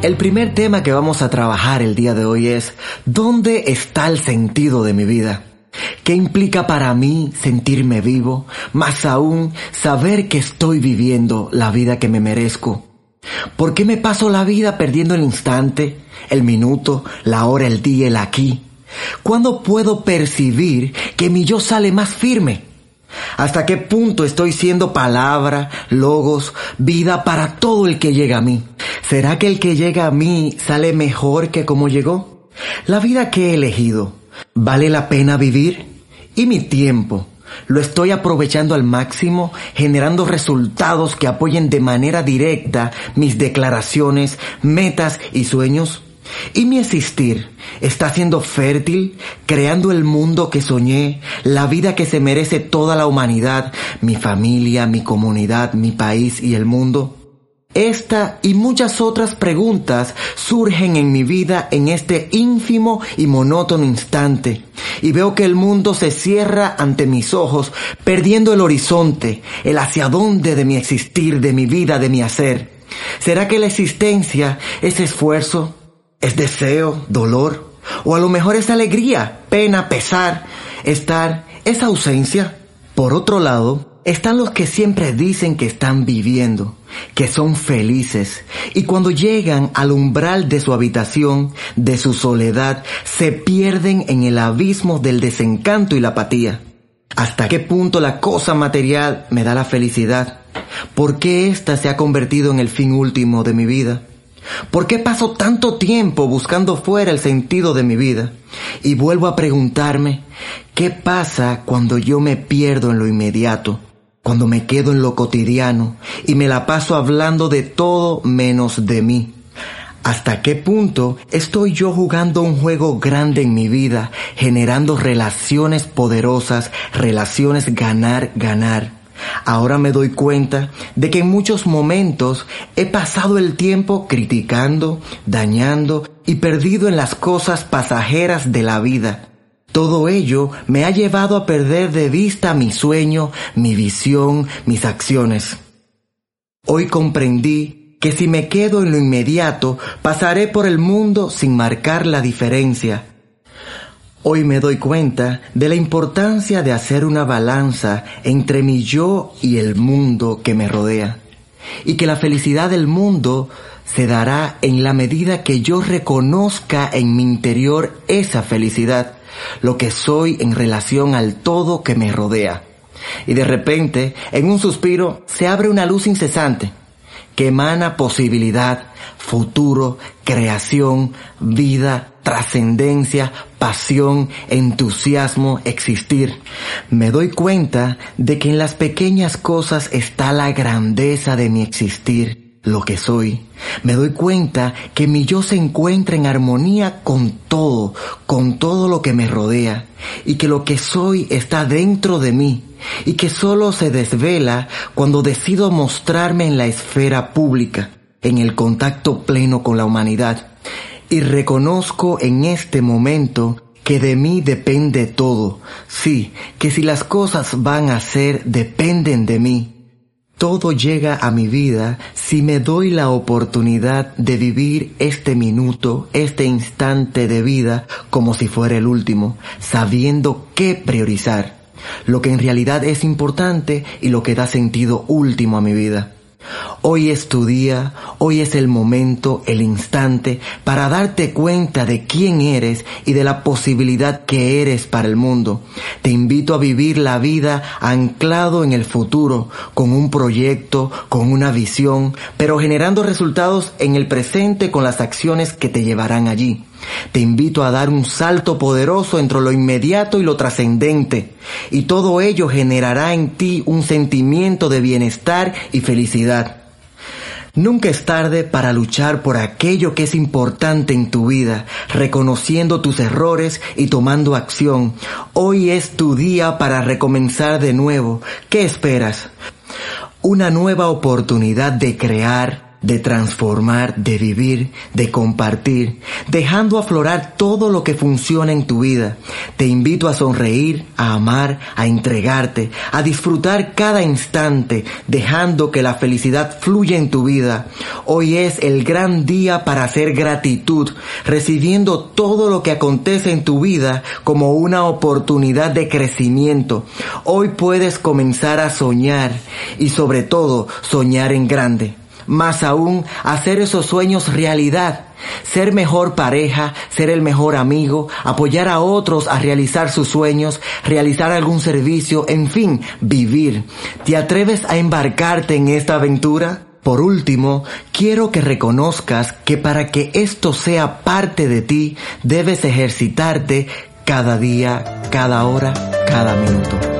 El primer tema que vamos a trabajar el día de hoy es ¿dónde está el sentido de mi vida? ¿Qué implica para mí sentirme vivo? Más aún, saber que estoy viviendo la vida que me merezco. ¿Por qué me paso la vida perdiendo el instante, el minuto, la hora, el día, el aquí? ¿Cuándo puedo percibir que mi yo sale más firme? ¿Hasta qué punto estoy siendo palabra, logos, vida para todo el que llega a mí? ¿Será que el que llega a mí sale mejor que como llegó? La vida que he elegido, ¿vale la pena vivir? ¿Y mi tiempo? ¿Lo estoy aprovechando al máximo, generando resultados que apoyen de manera directa mis declaraciones, metas y sueños? ¿Y mi existir está siendo fértil, creando el mundo que soñé, la vida que se merece toda la humanidad, mi familia, mi comunidad, mi país y el mundo? Esta y muchas otras preguntas surgen en mi vida en este ínfimo y monótono instante, y veo que el mundo se cierra ante mis ojos, perdiendo el horizonte, el hacia dónde de mi existir, de mi vida, de mi hacer. ¿Será que la existencia es esfuerzo, es deseo, dolor, o a lo mejor es alegría, pena, pesar, estar, es ausencia? Por otro lado, están los que siempre dicen que están viviendo, que son felices, y cuando llegan al umbral de su habitación, de su soledad, se pierden en el abismo del desencanto y la apatía. ¿Hasta qué punto la cosa material me da la felicidad? ¿Por qué ésta se ha convertido en el fin último de mi vida? ¿Por qué paso tanto tiempo buscando fuera el sentido de mi vida? Y vuelvo a preguntarme, ¿qué pasa cuando yo me pierdo en lo inmediato? Cuando me quedo en lo cotidiano y me la paso hablando de todo menos de mí. ¿Hasta qué punto estoy yo jugando un juego grande en mi vida, generando relaciones poderosas, relaciones ganar, ganar? Ahora me doy cuenta de que en muchos momentos he pasado el tiempo criticando, dañando y perdido en las cosas pasajeras de la vida. Todo ello me ha llevado a perder de vista mi sueño, mi visión, mis acciones. Hoy comprendí que si me quedo en lo inmediato, pasaré por el mundo sin marcar la diferencia Hoy me doy cuenta de la importancia de hacer una balanza entre mi yo y el mundo que me rodea. Y que la felicidad del mundo se dará en la medida que yo reconozca en mi interior esa felicidad, lo que soy en relación al todo que me rodea. Y de repente, en un suspiro, se abre una luz incesante que emana posibilidad, futuro, creación, vida, trascendencia, pasión, entusiasmo, existir. Me doy cuenta de que en las pequeñas cosas está la grandeza de mi existir, lo que soy. Me doy cuenta que mi yo se encuentra en armonía con todo, con todo lo que me rodea, y que lo que soy está dentro de mí, y que solo se desvela cuando decido mostrarme en la esfera pública, en el contacto pleno con la humanidad. Y reconozco en este momento que de mí depende todo. Sí, que si las cosas van a ser, dependen de mí. Todo llega a mi vida si me doy la oportunidad de vivir este minuto, este instante de vida como si fuera el último, sabiendo qué priorizar lo que en realidad es importante y lo que da sentido último a mi vida. Hoy es tu día, hoy es el momento, el instante para darte cuenta de quién eres y de la posibilidad que eres para el mundo. Te invito a vivir la vida anclado en el futuro, con un proyecto, con una visión, pero generando resultados en el presente con las acciones que te llevarán allí. Te invito a dar un salto poderoso entre lo inmediato y lo trascendente, y todo ello generará en ti un sentimiento de bienestar y felicidad. Nunca es tarde para luchar por aquello que es importante en tu vida, reconociendo tus errores y tomando acción. Hoy es tu día para recomenzar de nuevo. ¿Qué esperas? Una nueva oportunidad de crear, de transformar, de vivir, de compartir, dejando aflorar todo lo que funciona en tu vida. Te invito a sonreír, a amar, a entregarte, a disfrutar cada instante, dejando que la felicidad fluya en tu vida. Hoy es el gran día para hacer gratitud, recibiendo todo lo que acontece en tu vida como una oportunidad de crecimiento. Hoy puedes comenzar a soñar y sobre todo soñar en grande más aún hacer esos sueños realidad, ser mejor pareja, ser el mejor amigo, apoyar a otros a realizar sus sueños, realizar algún servicio, en fin, vivir. ¿Te atreves a embarcarte en esta aventura? Por último, quiero que reconozcas que para que esto sea parte de ti, debes ejercitarte cada día, cada hora, cada minuto.